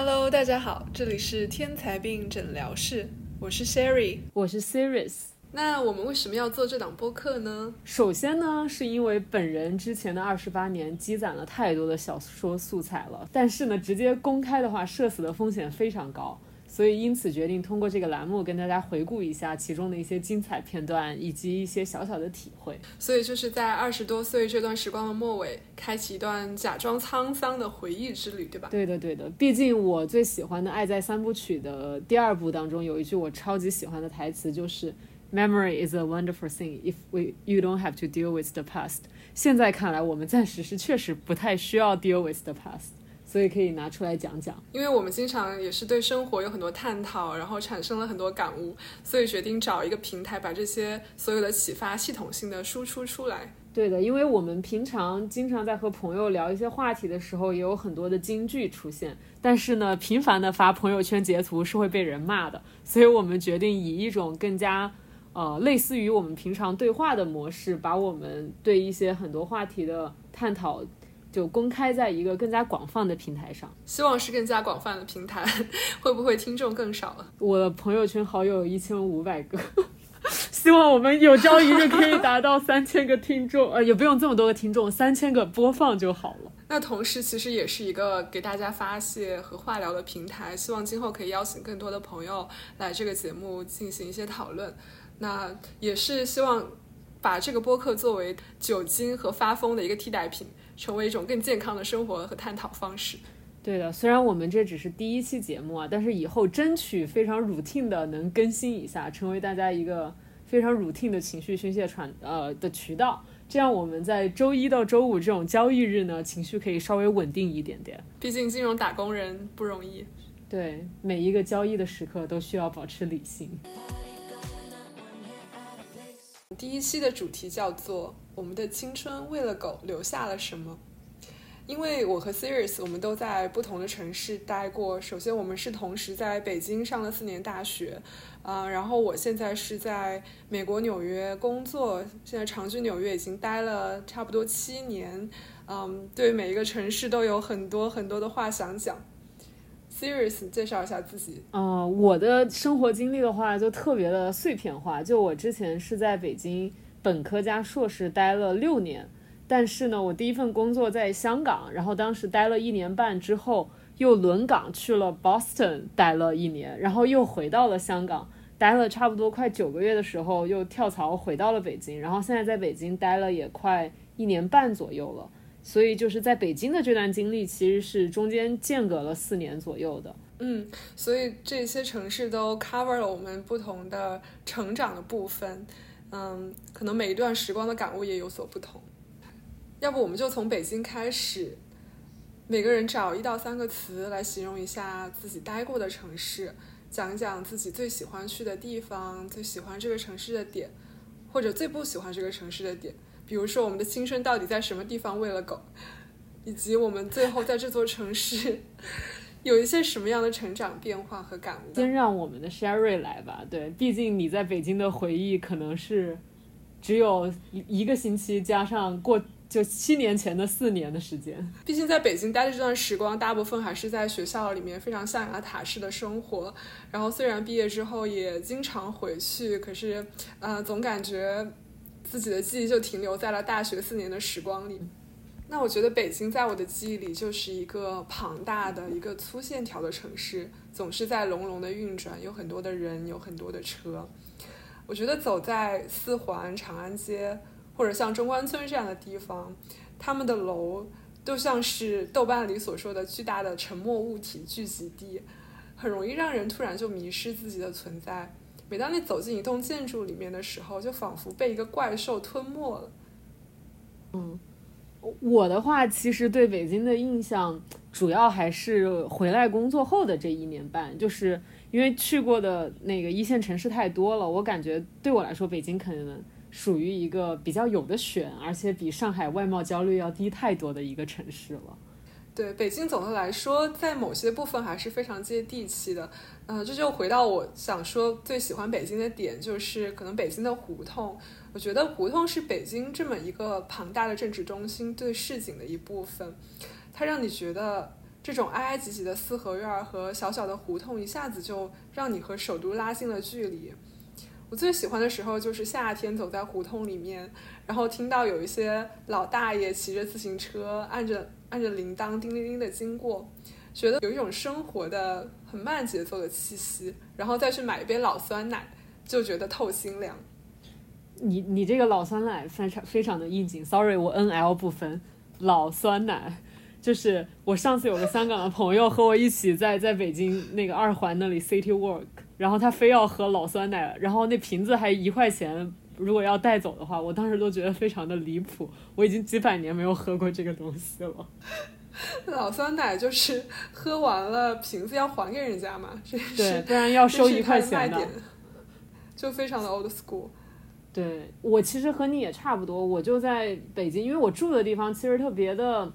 Hello，大家好，这里是天才病诊疗室，我是 Sherry，我是 Sirius。那我们为什么要做这档播客呢？首先呢，是因为本人之前的二十八年积攒了太多的小说素材了，但是呢，直接公开的话，社死的风险非常高。所以，因此决定通过这个栏目跟大家回顾一下其中的一些精彩片段，以及一些小小的体会。所以，就是在二十多岁这段时光的末尾，开启一段假装沧桑的回忆之旅，对吧？对的，对的。毕竟我最喜欢的《爱在三部曲》的第二部当中，有一句我超级喜欢的台词，就是 “Memory is a wonderful thing if we you don't have to deal with the past。”现在看来，我们暂时是确实不太需要 deal with the past。所以可以拿出来讲讲，因为我们经常也是对生活有很多探讨，然后产生了很多感悟，所以决定找一个平台，把这些所有的启发系统性的输出出来。对的，因为我们平常经常在和朋友聊一些话题的时候，也有很多的金句出现，但是呢，频繁的发朋友圈截图是会被人骂的，所以我们决定以一种更加呃类似于我们平常对话的模式，把我们对一些很多话题的探讨。就公开在一个更加广泛的平台上，希望是更加广泛的平台，会不会听众更少了？我的朋友圈好友一千五百个，希望我们有朝一日可以达到三千个听众，呃，也不用这么多个听众，三千个播放就好了。那同时，其实也是一个给大家发泄和化疗的平台，希望今后可以邀请更多的朋友来这个节目进行一些讨论。那也是希望把这个播客作为酒精和发疯的一个替代品。成为一种更健康的生活和探讨方式。对的，虽然我们这只是第一期节目啊，但是以后争取非常 routine 的能更新一下，成为大家一个非常 routine 的情绪宣泄传呃的渠道。这样我们在周一到周五这种交易日呢，情绪可以稍微稳定一点点。毕竟金融打工人不容易。对，每一个交易的时刻都需要保持理性。第一期的主题叫做。我们的青春为了狗留下了什么？因为我和 Sirius 我们都在不同的城市待过。首先，我们是同时在北京上了四年大学，啊，然后我现在是在美国纽约工作，现在长居纽约已经待了差不多七年。嗯，对每一个城市都有很多很多的话想讲。Sirius 介绍一下自己。嗯，我的生活经历的话就特别的碎片化。就我之前是在北京。本科加硕士待了六年，但是呢，我第一份工作在香港，然后当时待了一年半之后，又轮岗去了 Boston 待了一年，然后又回到了香港，待了差不多快九个月的时候，又跳槽回到了北京，然后现在在北京待了也快一年半左右了，所以就是在北京的这段经历其实是中间间隔了四年左右的。嗯，所以这些城市都 cover 了我们不同的成长的部分。嗯，可能每一段时光的感悟也有所不同。要不我们就从北京开始，每个人找一到三个词来形容一下自己待过的城市，讲一讲自己最喜欢去的地方，最喜欢这个城市的点，或者最不喜欢这个城市的点。比如说，我们的青春到底在什么地方喂了狗，以及我们最后在这座城市。有一些什么样的成长变化和感悟？先让我们的 Sherry 来吧。对，毕竟你在北京的回忆可能是只有一个星期，加上过就七年前的四年的时间。毕竟在北京待的这段时光，大部分还是在学校里面非常象牙塔式的生活。然后虽然毕业之后也经常回去，可是呃，总感觉自己的记忆就停留在了大学四年的时光里。那我觉得北京在我的记忆里就是一个庞大的一个粗线条的城市，总是在隆隆的运转，有很多的人，有很多的车。我觉得走在四环、长安街，或者像中关村这样的地方，他们的楼都像是豆瓣里所说的巨大的沉默物体聚集地，很容易让人突然就迷失自己的存在。每当你走进一栋建筑里面的时候，就仿佛被一个怪兽吞没了。嗯。我的话，其实对北京的印象主要还是回来工作后的这一年半，就是因为去过的那个一线城市太多了，我感觉对我来说，北京可能属于一个比较有的选，而且比上海外贸焦虑要低太多的一个城市了。对，北京总的来说，在某些部分还是非常接地气的。嗯，这就回到我想说最喜欢北京的点，就是可能北京的胡同。我觉得胡同是北京这么一个庞大的政治中心对市井的一部分，它让你觉得这种挨挨挤挤的四合院和小小的胡同，一下子就让你和首都拉近了距离。我最喜欢的时候就是夏天，走在胡同里面，然后听到有一些老大爷骑着自行车，按着按着铃铛，叮铃铃的经过，觉得有一种生活的很慢节奏的气息，然后再去买一杯老酸奶，就觉得透心凉。你你这个老酸奶非常非常的应景，sorry，我 N L 不分，老酸奶。就是我上次有个香港的朋友和我一起在在北京那个二环那里 City Walk，然后他非要喝老酸奶，然后那瓶子还一块钱，如果要带走的话，我当时都觉得非常的离谱。我已经几百年没有喝过这个东西了。老酸奶就是喝完了瓶子要还给人家嘛，对，不然要收一块钱的，就非常的 old school。对我其实和你也差不多，我就在北京，因为我住的地方其实特别的。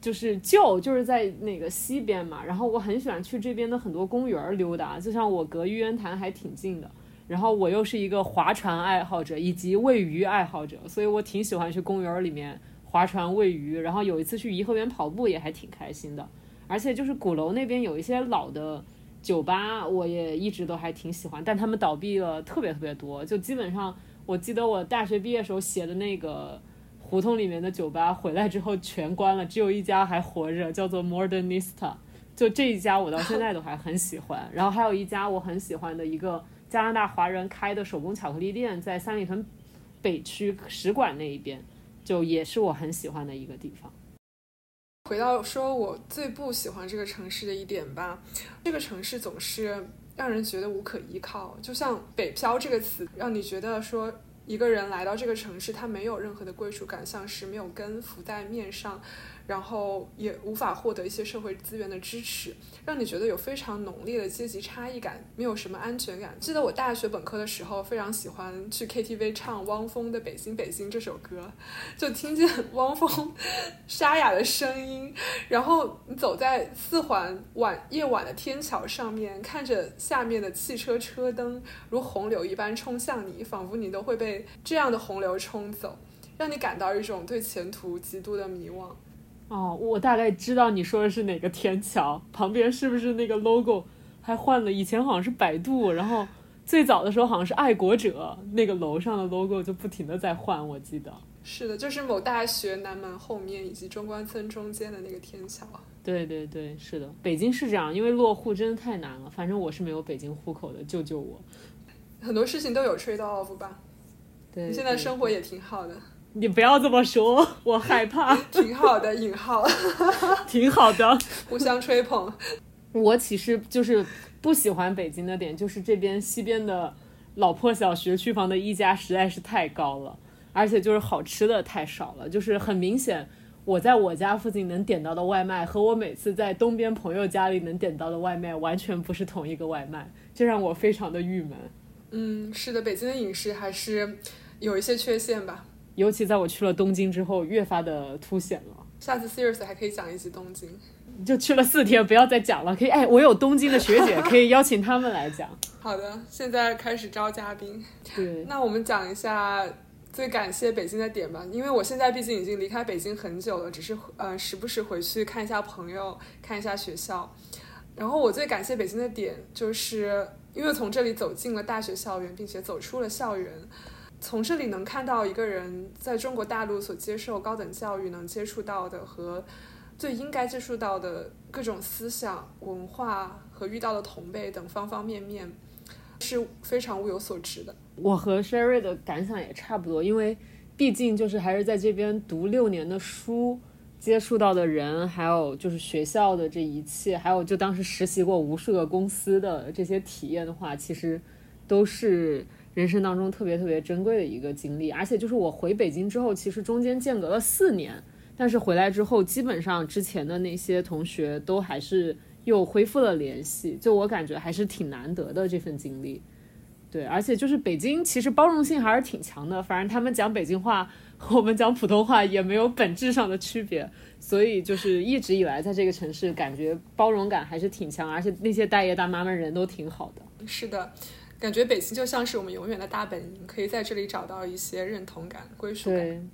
就是旧，就是在那个西边嘛，然后我很喜欢去这边的很多公园溜达，就像我隔玉渊潭还挺近的，然后我又是一个划船爱好者以及喂鱼爱好者，所以我挺喜欢去公园里面划船喂鱼，然后有一次去颐和园跑步也还挺开心的，而且就是鼓楼那边有一些老的酒吧，我也一直都还挺喜欢，但他们倒闭了特别特别多，就基本上我记得我大学毕业时候写的那个。胡同里面的酒吧回来之后全关了，只有一家还活着，叫做 Modernista。就这一家我到现在都还很喜欢。然后还有一家我很喜欢的一个加拿大华人开的手工巧克力店，在三里屯北区使馆那一边，就也是我很喜欢的一个地方。回到说我最不喜欢这个城市的一点吧，这个城市总是让人觉得无可依靠，就像“北漂”这个词，让你觉得说。一个人来到这个城市，他没有任何的归属感，像是没有根浮在面上。然后也无法获得一些社会资源的支持，让你觉得有非常浓烈的阶级差异感，没有什么安全感。记得我大学本科的时候，非常喜欢去 KTV 唱汪峰的《北京北京》这首歌，就听见汪峰沙哑的声音，然后你走在四环晚夜晚的天桥上面，看着下面的汽车车灯如洪流一般冲向你，仿佛你都会被这样的洪流冲走，让你感到一种对前途极度的迷惘。哦，我大概知道你说的是哪个天桥旁边是不是那个 logo 还换了？以前好像是百度，然后最早的时候好像是爱国者那个楼上的 logo 就不停的在换，我记得。是的，就是某大学南门后面以及中关村中间的那个天桥。对对对，是的，北京是这样，因为落户真的太难了。反正我是没有北京户口的，救救我！很多事情都有 trade off 吧？对，你现在生活也挺好的。你不要这么说，我害怕。挺好的，引号，挺好的，互相吹捧。我其实就是不喜欢北京的点，就是这边西边的老破小学区房的溢价实在是太高了，而且就是好吃的太少了。就是很明显，我在我家附近能点到的外卖，和我每次在东边朋友家里能点到的外卖，完全不是同一个外卖，这让我非常的郁闷。嗯，是的，北京的饮食还是有一些缺陷吧。尤其在我去了东京之后，越发的凸显了。下次 serious 还可以讲一集东京，就去了四天，不要再讲了。可以，哎，我有东京的学姐，可以邀请他们来讲。好的，现在开始招嘉宾。对，那我们讲一下最感谢北京的点吧。因为我现在毕竟已经离开北京很久了，只是呃时不时回去看一下朋友，看一下学校。然后我最感谢北京的点，就是因为从这里走进了大学校园，并且走出了校园。从这里能看到一个人在中国大陆所接受高等教育能接触到的和最应该接触到的各种思想文化和遇到的同辈等方方面面，是非常物有所值的。我和 Sherry 的感想也差不多，因为毕竟就是还是在这边读六年的书，接触到的人，还有就是学校的这一切，还有就当时实习过无数个公司的这些体验的话，其实都是。人生当中特别特别珍贵的一个经历，而且就是我回北京之后，其实中间间隔了四年，但是回来之后，基本上之前的那些同学都还是又恢复了联系，就我感觉还是挺难得的这份经历。对，而且就是北京其实包容性还是挺强的，反正他们讲北京话和我们讲普通话也没有本质上的区别，所以就是一直以来在这个城市感觉包容感还是挺强，而且那些大爷大妈们人都挺好的。是的。感觉北京就像是我们永远的大本营可以在这里找到一些认同感归属感。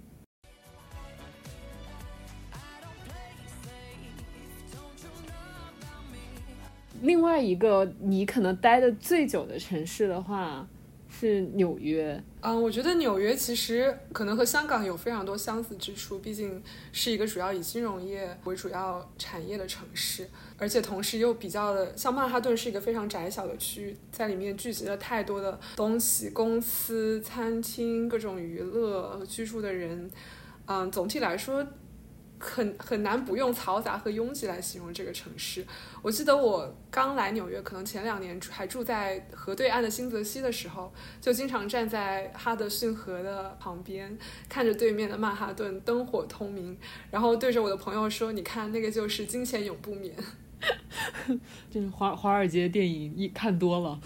另外一个你可能待的最久的城市的话是纽约。嗯，我觉得纽约其实可能和香港有非常多相似之处，毕竟是一个主要以金融业为主要产业的城市，而且同时又比较的像曼哈顿是一个非常窄小的区域，在里面聚集了太多的东西，公司、餐厅、各种娱乐居住的人。嗯，总体来说。很很难不用嘈杂和拥挤来形容这个城市。我记得我刚来纽约，可能前两年还住在河对岸的新泽西的时候，就经常站在哈德逊河的旁边，看着对面的曼哈顿灯火通明，然后对着我的朋友说：“你看，那个就是金钱永不眠。”就是华华尔街电影一看多了，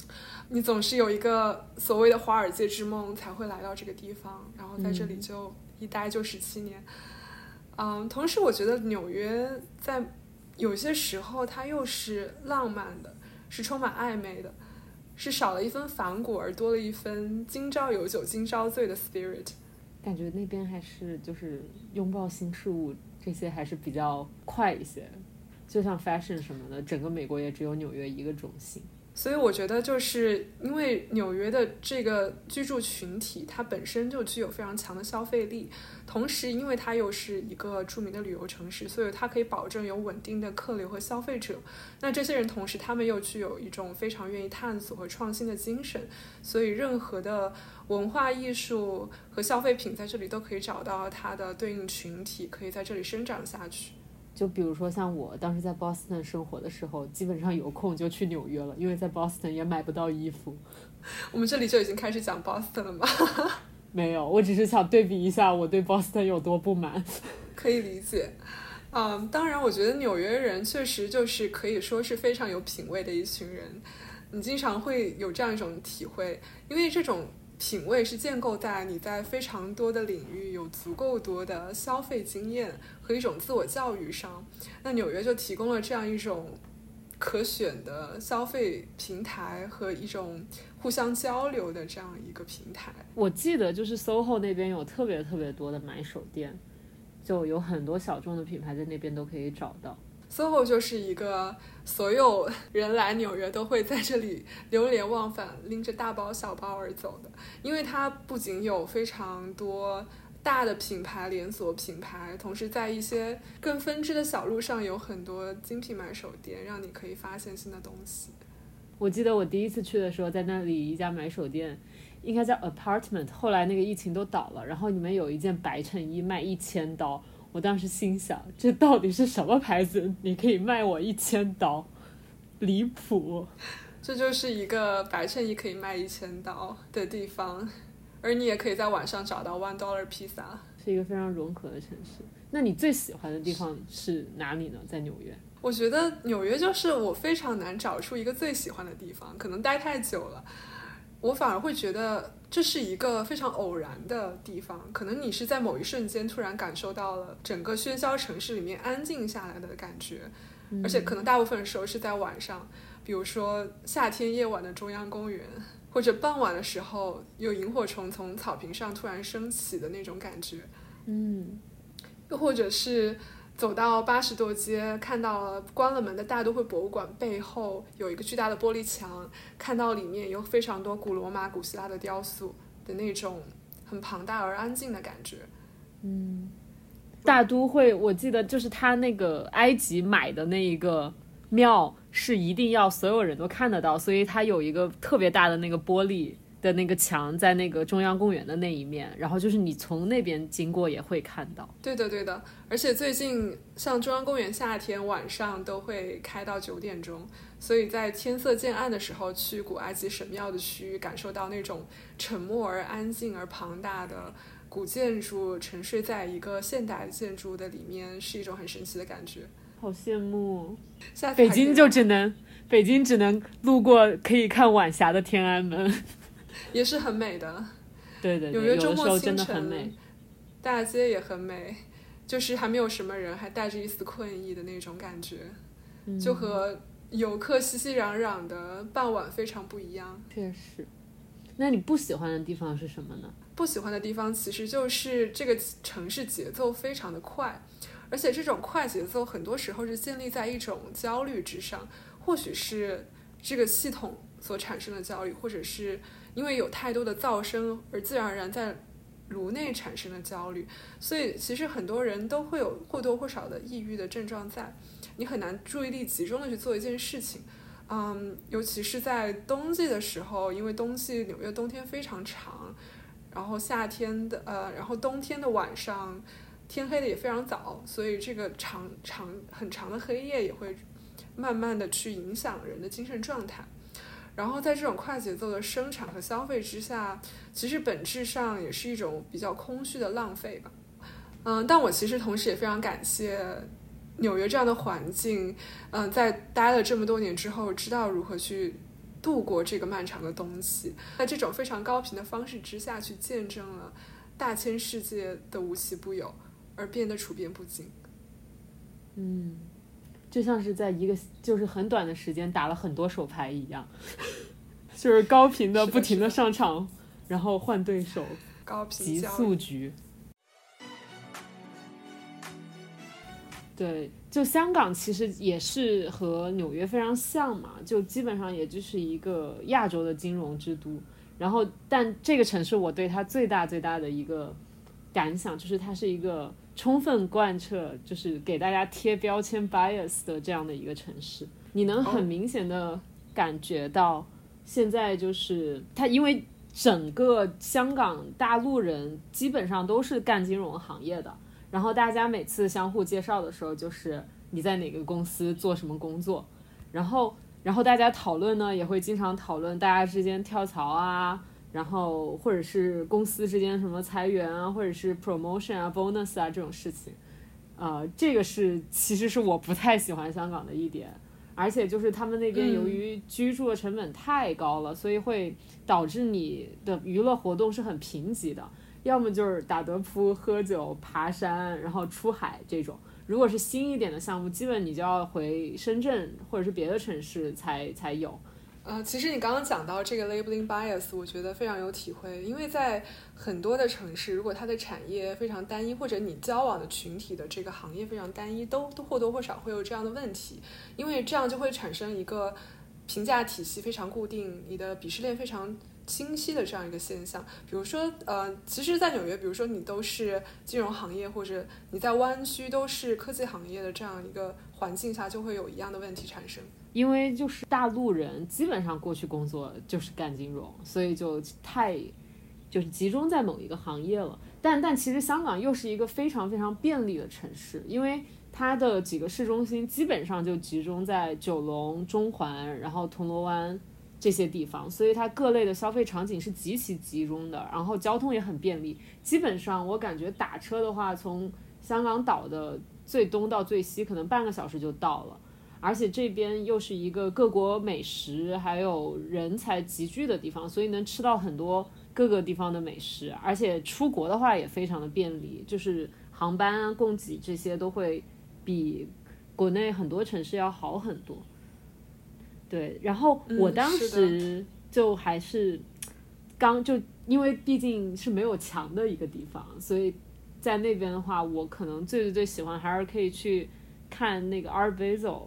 你总是有一个所谓的华尔街之梦才会来到这个地方，然后在这里就一待就十七年。嗯，嗯同时我觉得纽约在有些时候它又是浪漫的，是充满暧昧的，是少了一分反骨而多了一分今朝有酒今朝醉的 spirit。感觉那边还是就是拥抱新事物这些还是比较快一些，就像 fashion 什么的，整个美国也只有纽约一个中心。所以我觉得，就是因为纽约的这个居住群体，它本身就具有非常强的消费力，同时因为它又是一个著名的旅游城市，所以它可以保证有稳定的客流和消费者。那这些人同时，他们又具有一种非常愿意探索和创新的精神，所以任何的文化艺术和消费品在这里都可以找到它的对应群体，可以在这里生长下去。就比如说像我当时在 Boston 生活的时候，基本上有空就去纽约了，因为在 Boston 也买不到衣服。我们这里就已经开始讲 Boston 了吗？没有，我只是想对比一下我对 Boston 有多不满。可以理解。嗯，当然，我觉得纽约人确实就是可以说是非常有品味的一群人。你经常会有这样一种体会，因为这种。品味是建构在你在非常多的领域有足够多的消费经验和一种自我教育上。那纽约就提供了这样一种可选的消费平台和一种互相交流的这样一个平台。我记得就是 SOHO 那边有特别特别多的买手店，就有很多小众的品牌在那边都可以找到。SOHO 就是一个所有人来纽约都会在这里流连忘返，拎着大包小包而走的，因为它不仅有非常多大的品牌连锁品牌，同时在一些更分支的小路上有很多精品买手店，让你可以发现新的东西。我记得我第一次去的时候，在那里一家买手店，应该叫 Apartment，后来那个疫情都倒了，然后里面有一件白衬衣卖一千刀。我当时心想，这到底是什么牌子？你可以卖我一千刀，离谱！这就是一个白衬衣可以卖一千刀的地方，而你也可以在网上找到 one dollar 披萨，是一个非常融合的城市。那你最喜欢的地方是哪里呢？在纽约？我觉得纽约就是我非常难找出一个最喜欢的地方，可能待太久了。我反而会觉得这是一个非常偶然的地方，可能你是在某一瞬间突然感受到了整个喧嚣城市里面安静下来的感觉，而且可能大部分时候是在晚上，比如说夏天夜晚的中央公园，或者傍晚的时候有萤火虫从草坪上突然升起的那种感觉，嗯，又或者是。走到八十多街，看到了关了门的大都会博物馆背后有一个巨大的玻璃墙，看到里面有非常多古罗马、古希腊的雕塑的那种很庞大而安静的感觉。嗯，大都会，我记得就是他那个埃及买的那一个庙是一定要所有人都看得到，所以它有一个特别大的那个玻璃。的那个墙在那个中央公园的那一面，然后就是你从那边经过也会看到。对的，对的。而且最近像中央公园夏天晚上都会开到九点钟，所以在天色渐暗的时候去古埃及神庙的区域，感受到那种沉默而安静而庞大的古建筑沉睡在一个现代建筑的里面，是一种很神奇的感觉。好羡慕。北京就只能北京只能路过可以看晚霞的天安门。也是很美的，对对，纽约周末清晨，大街也很美，就是还没有什么人，还带着一丝困意的那种感觉，就和游客熙熙攘攘的傍晚非常不一样。确实，那你不喜欢的地方是什么呢？不喜欢的地方其实就是这个城市节奏非常的快，而且这种快节奏很多时候是建立在一种焦虑之上。或许是这个系统所产生的焦虑，或者是因为有太多的噪声而自然而然在颅内产生的焦虑。所以其实很多人都会有或多或少的抑郁的症状在，你很难注意力集中的去做一件事情。嗯，尤其是在冬季的时候，因为冬季纽约冬天非常长，然后夏天的呃，然后冬天的晚上天黑的也非常早，所以这个长长很长的黑夜也会慢慢的去影响人的精神状态。然后在这种快节奏的生产和消费之下，其实本质上也是一种比较空虚的浪费吧。嗯，但我其实同时也非常感谢。纽约这样的环境，嗯，在待了这么多年之后，知道如何去度过这个漫长的冬季，在这种非常高频的方式之下去见证了大千世界的无奇不有，而变得处变不惊。嗯，就像是在一个就是很短的时间打了很多手牌一样，就是高频的不停的上场，然后换对手，高频急速局。对，就香港其实也是和纽约非常像嘛，就基本上也就是一个亚洲的金融之都。然后，但这个城市我对它最大最大的一个感想就是，它是一个充分贯彻就是给大家贴标签 bias 的这样的一个城市。你能很明显的感觉到，现在就是它，因为整个香港大陆人基本上都是干金融行业的。然后大家每次相互介绍的时候，就是你在哪个公司做什么工作，然后，然后大家讨论呢，也会经常讨论大家之间跳槽啊，然后或者是公司之间什么裁员啊，或者是 promotion 啊、bonus 啊这种事情，呃，这个是其实是我不太喜欢香港的一点，而且就是他们那边由于居住的成本太高了，所以会导致你的娱乐活动是很贫瘠的。要么就是打德扑、喝酒、爬山，然后出海这种。如果是新一点的项目，基本你就要回深圳或者是别的城市才才有。呃，其实你刚刚讲到这个 labeling bias，我觉得非常有体会。因为在很多的城市，如果它的产业非常单一，或者你交往的群体的这个行业非常单一，都都或多或少会有这样的问题。因为这样就会产生一个评价体系非常固定，你的鄙视链非常。清晰的这样一个现象，比如说，呃，其实，在纽约，比如说你都是金融行业，或者你在湾区都是科技行业的这样一个环境下，就会有一样的问题产生。因为就是大陆人基本上过去工作就是干金融，所以就太就是集中在某一个行业了。但但其实香港又是一个非常非常便利的城市，因为它的几个市中心基本上就集中在九龙、中环，然后铜锣湾。这些地方，所以它各类的消费场景是极其集中的，然后交通也很便利。基本上我感觉打车的话，从香港岛的最东到最西，可能半个小时就到了。而且这边又是一个各国美食还有人才集聚的地方，所以能吃到很多各个地方的美食。而且出国的话也非常的便利，就是航班啊、供给这些都会比国内很多城市要好很多。对，然后我当时就还是刚就因为毕竟是没有墙的一个地方，所以在那边的话，我可能最最最喜欢还是可以去看那个 Art Basel，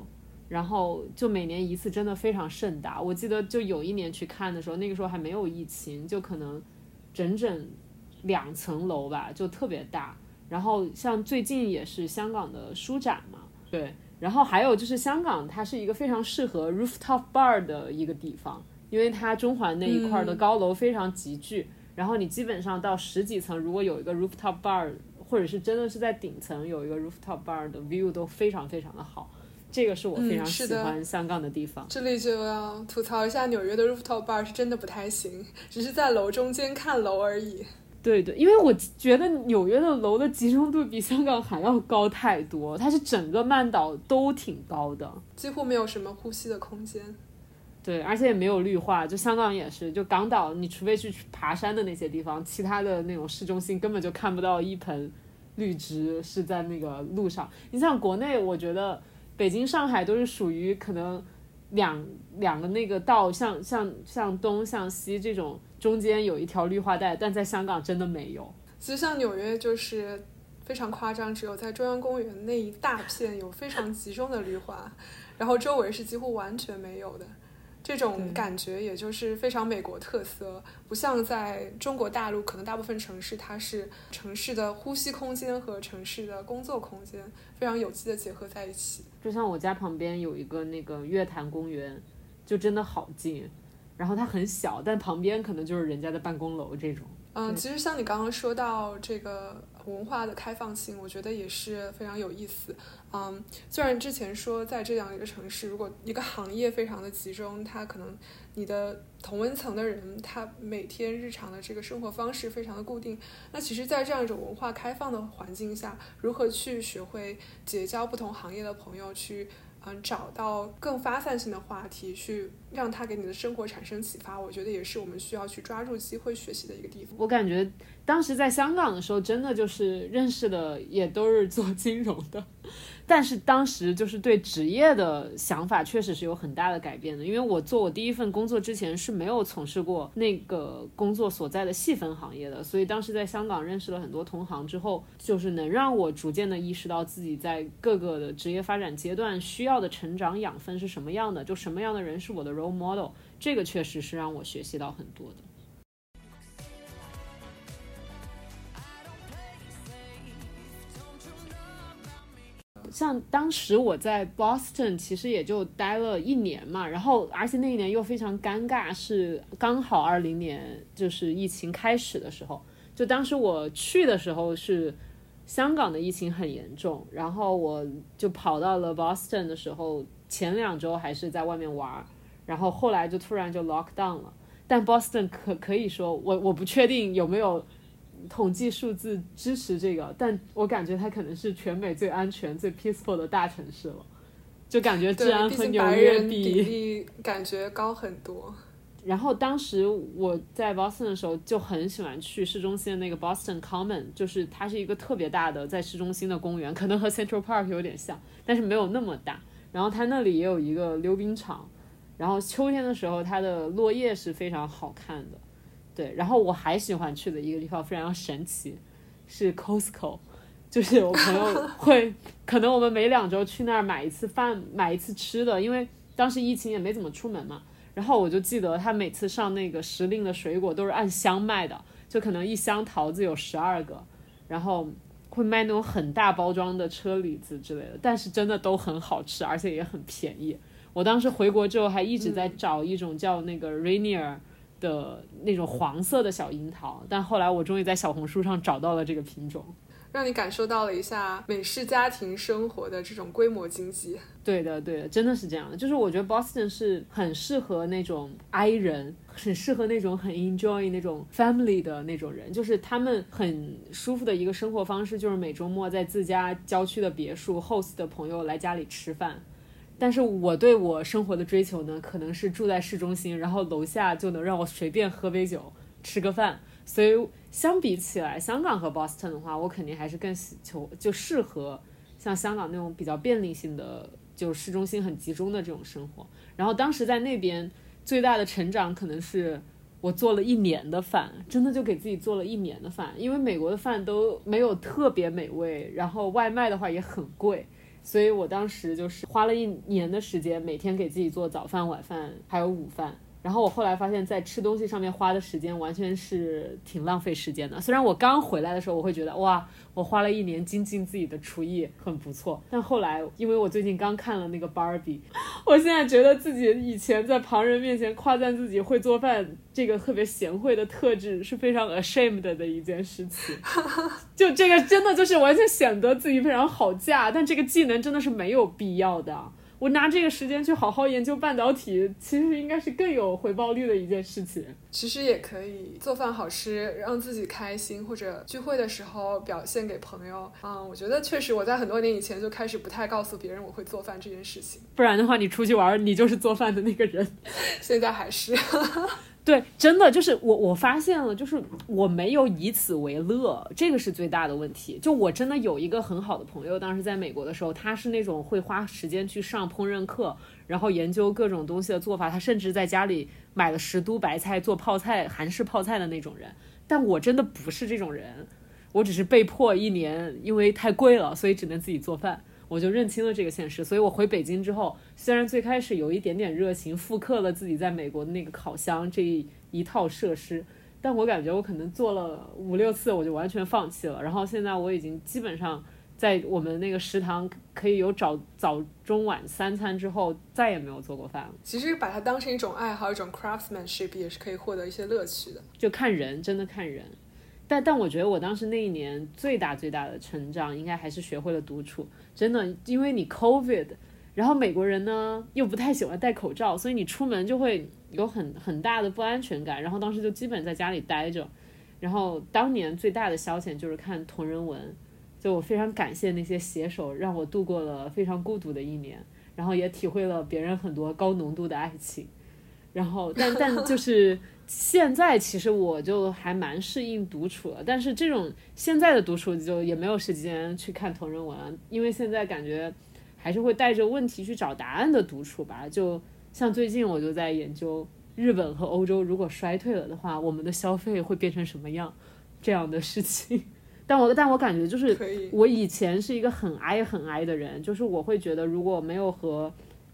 然后就每年一次，真的非常盛大。我记得就有一年去看的时候，那个时候还没有疫情，就可能整整两层楼吧，就特别大。然后像最近也是香港的书展嘛，对。然后还有就是香港，它是一个非常适合 rooftop bar 的一个地方，因为它中环那一块的高楼非常集聚，然后你基本上到十几层，如果有一个 rooftop bar，或者是真的是在顶层有一个 rooftop bar 的 view 都非常非常的好，这个是我非常喜欢香港的地方。这里就要吐槽一下纽约的 rooftop bar 是真的不太行，只是在楼中间看楼而已。对对，因为我觉得纽约的楼的集中度比香港还要高太多，它是整个曼岛都挺高的，几乎没有什么呼吸的空间。对，而且也没有绿化，就香港也是，就港岛，你除非去爬山的那些地方，其他的那种市中心根本就看不到一盆绿植是在那个路上。你像国内，我觉得北京、上海都是属于可能两两个那个道，像像向东向西这种。中间有一条绿化带，但在香港真的没有。其实像纽约就是非常夸张，只有在中央公园那一大片有非常集中的绿化。然后周围是几乎完全没有的。这种感觉也就是非常美国特色，不像在中国大陆，可能大部分城市它是城市的呼吸空间和城市的工作空间非常有机的结合在一起。就像我家旁边有一个那个月坛公园，就真的好近，然后它很小，但旁边可能就是人家的办公楼这种。嗯，其实像你刚刚说到这个文化的开放性，我觉得也是非常有意思。嗯，虽然之前说在这样一个城市，如果一个行业非常的集中，它可能你的同温层的人，他每天日常的这个生活方式非常的固定。那其实，在这样一种文化开放的环境下，如何去学会结交不同行业的朋友，去嗯找到更发散性的话题，去让它给你的生活产生启发，我觉得也是我们需要去抓住机会学习的一个地方。我感觉当时在香港的时候，真的就是认识的也都是做金融的，但是当时就是对职业的想法确实是有很大的改变的。因为我做我第一份工作之前是没有从事过那个工作所在的细分行业的，所以当时在香港认识了很多同行之后，就是能让我逐渐的意识到自己在各个的职业发展阶段需要的成长养分是什么样的，就什么样的人是我的 role model，这个确实是让我学习到很多的。像当时我在 Boston，其实也就待了一年嘛，然后而且那一年又非常尴尬，是刚好二零年就是疫情开始的时候，就当时我去的时候是香港的疫情很严重，然后我就跑到了 Boston 的时候，前两周还是在外面玩，然后后来就突然就 lock down 了，但 Boston 可可以说我我不确定有没有。统计数字支持这个，但我感觉它可能是全美最安全、最 peaceful 的大城市了，就感觉治安和纽约比感觉高很多。然后当时我在 Boston 的时候就很喜欢去市中心的那个 Boston Common，就是它是一个特别大的在市中心的公园，可能和 Central Park 有点像，但是没有那么大。然后它那里也有一个溜冰场，然后秋天的时候它的落叶是非常好看的。对，然后我还喜欢去的一个地方非常神奇，是 Costco，就是我朋友 会，可能我们每两周去那儿买一次饭，买一次吃的，因为当时疫情也没怎么出门嘛。然后我就记得他每次上那个时令的水果都是按箱卖的，就可能一箱桃子有十二个，然后会卖那种很大包装的车厘子之类的，但是真的都很好吃，而且也很便宜。我当时回国之后还一直在找一种叫那个 Rainier 的那种黄色的小樱桃，但后来我终于在小红书上找到了这个品种。让你感受到了一下美式家庭生活的这种规模经济。对的，对的，真的是这样的。就是我觉得 Boston 是很适合那种 I 人，很适合那种很 enjoy 那种 family 的那种人。就是他们很舒服的一个生活方式，就是每周末在自家郊区的别墅 host 的朋友来家里吃饭。但是我对我生活的追求呢，可能是住在市中心，然后楼下就能让我随便喝杯酒、吃个饭。所以相比起来，香港和 Boston 的话，我肯定还是更喜求就适合像香港那种比较便利性的，就市中心很集中的这种生活。然后当时在那边最大的成长可能是我做了一年的饭，真的就给自己做了一年的饭，因为美国的饭都没有特别美味，然后外卖的话也很贵。所以我当时就是花了一年的时间，每天给自己做早饭、晚饭，还有午饭。然后我后来发现，在吃东西上面花的时间完全是挺浪费时间的。虽然我刚回来的时候，我会觉得哇，我花了一年精进自己的厨艺，很不错。但后来，因为我最近刚看了那个 Barbie，我现在觉得自己以前在旁人面前夸赞自己会做饭这个特别贤惠的特质是非常 ashamed 的一件事情。就这个真的就是完全显得自己非常好嫁，但这个技能真的是没有必要的。我拿这个时间去好好研究半导体，其实应该是更有回报率的一件事情。其实也可以做饭好吃，让自己开心，或者聚会的时候表现给朋友。嗯，我觉得确实我在很多年以前就开始不太告诉别人我会做饭这件事情，不然的话，你出去玩，你就是做饭的那个人。现在还是。对，真的就是我，我发现了，就是我没有以此为乐，这个是最大的问题。就我真的有一个很好的朋友，当时在美国的时候，他是那种会花时间去上烹饪课，然后研究各种东西的做法，他甚至在家里买了十都白菜做泡菜，韩式泡菜的那种人。但我真的不是这种人，我只是被迫一年因为太贵了，所以只能自己做饭。我就认清了这个现实。所以我回北京之后，虽然最开始有一点点热情，复刻了自己在美国的那个烤箱这一一套设施，但我感觉我可能做了五六次，我就完全放弃了。然后现在我已经基本上。在我们那个食堂可以有早早中晚三餐之后，再也没有做过饭了。其实把它当成一种爱好，一种 craftsmanship 也是可以获得一些乐趣的。就看人，真的看人。但但我觉得我当时那一年最大最大的成长，应该还是学会了独处。真的，因为你 COVID，然后美国人呢又不太喜欢戴口罩，所以你出门就会有很很大的不安全感。然后当时就基本在家里待着。然后当年最大的消遣就是看同人文。就我非常感谢那些写手，让我度过了非常孤独的一年，然后也体会了别人很多高浓度的爱情，然后但但就是现在其实我就还蛮适应独处了，但是这种现在的独处就也没有时间去看同人文，因为现在感觉还是会带着问题去找答案的独处吧。就像最近我就在研究日本和欧洲如果衰退了的话，我们的消费会变成什么样这样的事情。但我但我感觉就是，我以前是一个很哀很哀的人，就是我会觉得如果没有和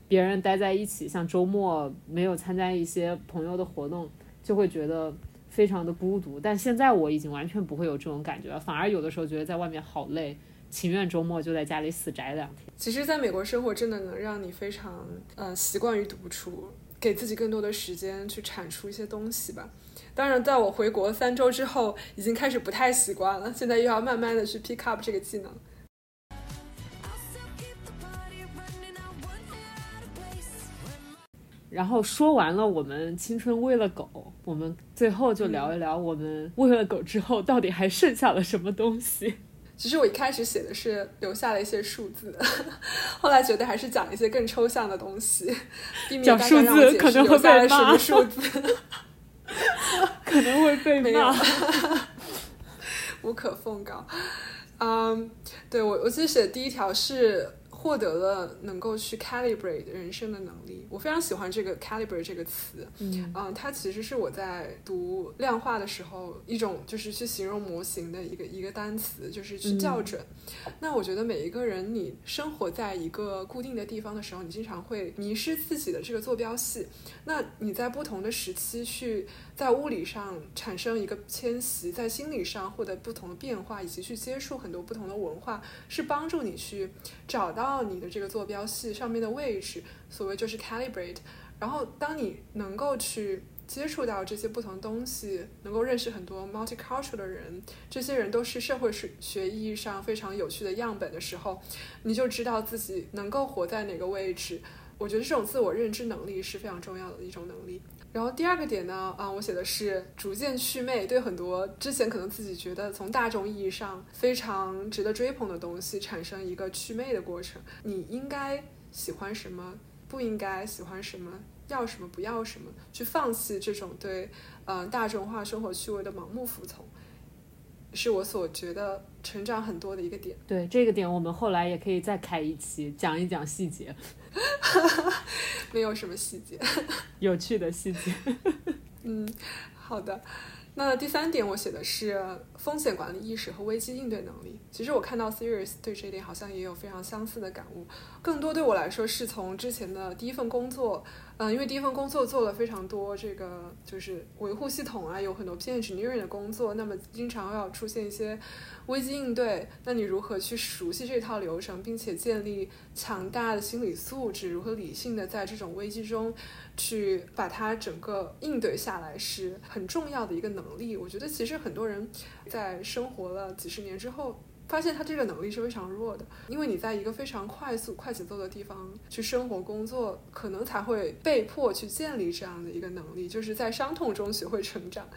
别人待在一起，像周末没有参加一些朋友的活动，就会觉得非常的孤独。但现在我已经完全不会有这种感觉了，反而有的时候觉得在外面好累，情愿周末就在家里死宅两天。其实，在美国生活真的能让你非常呃习惯于独处，给自己更多的时间去产出一些东西吧。当然，在我回国三周之后，已经开始不太习惯了。现在又要慢慢的去 pick up 这个技能。然后说完了我们青春喂了狗，我们最后就聊一聊我们喂了狗之后到底还剩下了什么东西。其实我一开始写的是留下了一些数字，后来觉得还是讲一些更抽象的东西，避免大家让我解释留下了什么数 字。可能会被骂，无可奉告。嗯，对我，我其实写的第一条是。获得了能够去 calibrate 人生的能力，我非常喜欢这个 calibrate 这个词。嗯，它其实是我在读量化的时候一种就是去形容模型的一个一个单词，就是去校准。那我觉得每一个人，你生活在一个固定的地方的时候，你经常会迷失自己的这个坐标系。那你在不同的时期去在物理上产生一个迁徙，在心理上获得不同的变化，以及去接触很多不同的文化，是帮助你去找到。你的这个坐标系上面的位置，所谓就是 calibrate。然后，当你能够去接触到这些不同东西，能够认识很多 multicultural 的人，这些人都是社会学意义上非常有趣的样本的时候，你就知道自己能够活在哪个位置。我觉得这种自我认知能力是非常重要的一种能力。然后第二个点呢，啊，我写的是逐渐祛魅，对很多之前可能自己觉得从大众意义上非常值得追捧的东西产生一个祛魅的过程。你应该喜欢什么，不应该喜欢什么，要什么不要什么，去放弃这种对嗯大众化生活趣味的盲目服从，是我所觉得成长很多的一个点。对这个点，我们后来也可以再开一期讲一讲细节。没有什么细节，有趣的细节。嗯，好的。那第三点，我写的是风险管理意识和危机应对能力。其实我看到 Serious 对这一点好像也有非常相似的感悟。更多对我来说，是从之前的第一份工作。嗯，因为第一份工作做了非常多这个就是维护系统啊，有很多偏 engineering 的工作，那么经常要出现一些危机应对。那你如何去熟悉这套流程，并且建立强大的心理素质，如何理性的在这种危机中去把它整个应对下来，是很重要的一个能力。我觉得其实很多人在生活了几十年之后。发现他这个能力是非常弱的，因为你在一个非常快速、快节奏的地方去生活、工作，可能才会被迫去建立这样的一个能力，就是在伤痛中学会成长。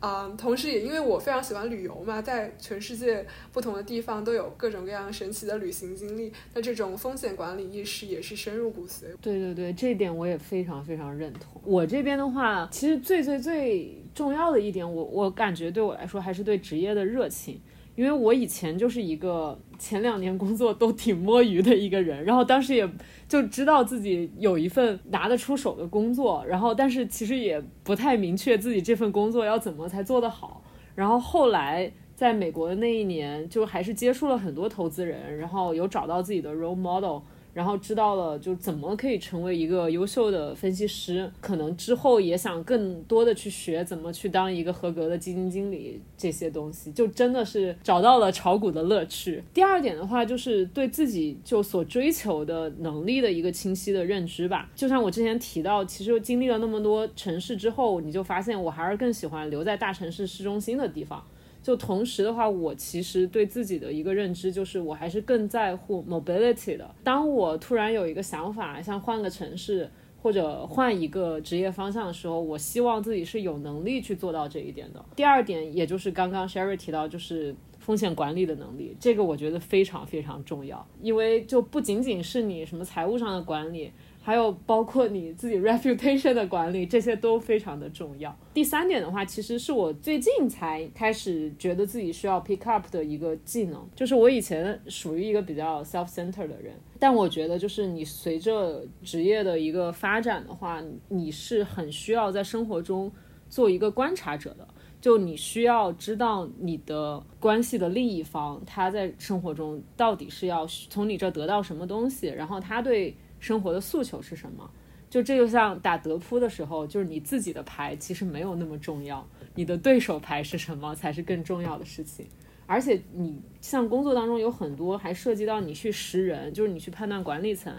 啊，同时也因为我非常喜欢旅游嘛，在全世界不同的地方都有各种各样神奇的旅行经历，那这种风险管理意识也是深入骨髓。对对对，这一点我也非常非常认同。我这边的话，其实最最最重要的一点，我我感觉对我来说还是对职业的热情。因为我以前就是一个前两年工作都挺摸鱼的一个人，然后当时也就知道自己有一份拿得出手的工作，然后但是其实也不太明确自己这份工作要怎么才做得好。然后后来在美国的那一年，就还是接触了很多投资人，然后有找到自己的 role model。然后知道了就怎么可以成为一个优秀的分析师，可能之后也想更多的去学怎么去当一个合格的基金经理，这些东西就真的是找到了炒股的乐趣。第二点的话，就是对自己就所追求的能力的一个清晰的认知吧。就像我之前提到，其实经历了那么多城市之后，你就发现我还是更喜欢留在大城市市中心的地方。就同时的话，我其实对自己的一个认知就是，我还是更在乎 mobility 的。当我突然有一个想法，像换个城市或者换一个职业方向的时候，我希望自己是有能力去做到这一点的。第二点，也就是刚刚 Sherry 提到，就是风险管理的能力，这个我觉得非常非常重要，因为就不仅仅是你什么财务上的管理。还有包括你自己 reputation 的管理，这些都非常的重要。第三点的话，其实是我最近才开始觉得自己需要 pick up 的一个技能，就是我以前属于一个比较 self center 的人，但我觉得就是你随着职业的一个发展的话，你是很需要在生活中做一个观察者的，就你需要知道你的关系的另一方他在生活中到底是要从你这得到什么东西，然后他对。生活的诉求是什么？就这就像打德扑的时候，就是你自己的牌其实没有那么重要，你的对手牌是什么才是更重要的事情。而且你像工作当中有很多还涉及到你去识人，就是你去判断管理层，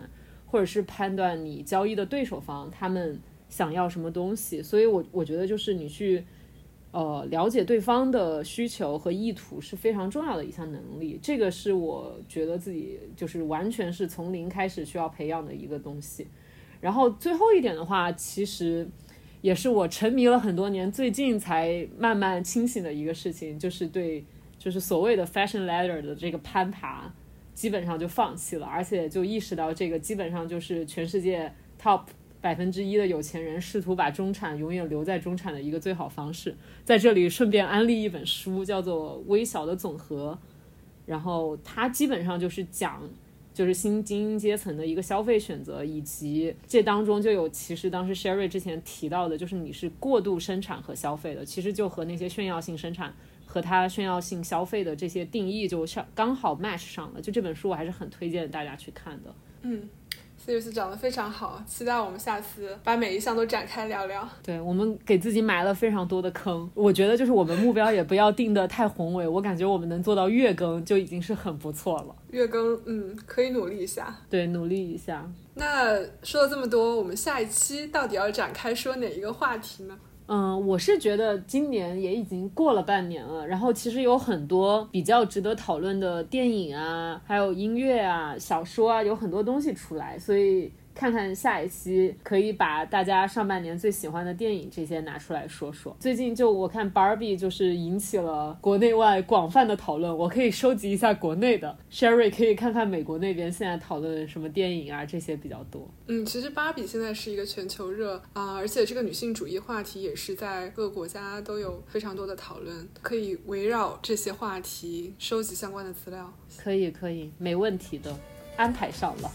或者是判断你交易的对手方他们想要什么东西。所以我我觉得就是你去。呃，了解对方的需求和意图是非常重要的一项能力，这个是我觉得自己就是完全是从零开始需要培养的一个东西。然后最后一点的话，其实也是我沉迷了很多年，最近才慢慢清醒的一个事情，就是对，就是所谓的 fashion ladder 的这个攀爬，基本上就放弃了，而且就意识到这个基本上就是全世界 top。百分之一的有钱人试图把中产永远留在中产的一个最好方式，在这里顺便安利一本书，叫做《微小的总和》，然后它基本上就是讲，就是新精英阶层的一个消费选择，以及这当中就有其实当时 Sherry 之前提到的，就是你是过度生产和消费的，其实就和那些炫耀性生产和它炫耀性消费的这些定义就上刚好 match 上了，就这本书我还是很推荐大家去看的，嗯。这次讲的非常好，期待我们下次把每一项都展开聊聊。对我们给自己埋了非常多的坑，我觉得就是我们目标也不要定的太宏伟，我感觉我们能做到月更就已经是很不错了。月更，嗯，可以努力一下。对，努力一下。那说了这么多，我们下一期到底要展开说哪一个话题呢？嗯，我是觉得今年也已经过了半年了，然后其实有很多比较值得讨论的电影啊，还有音乐啊、小说啊，有很多东西出来，所以。看看下一期，可以把大家上半年最喜欢的电影这些拿出来说说。最近就我看 Barbie 就是引起了国内外广泛的讨论，我可以收集一下国内的，Sherry 可以看看美国那边现在讨论什么电影啊，这些比较多。嗯，其实芭比现在是一个全球热啊，而且这个女性主义话题也是在各个国家都有非常多的讨论，可以围绕这些话题收集相关的资料。可以，可以，没问题的，安排上了。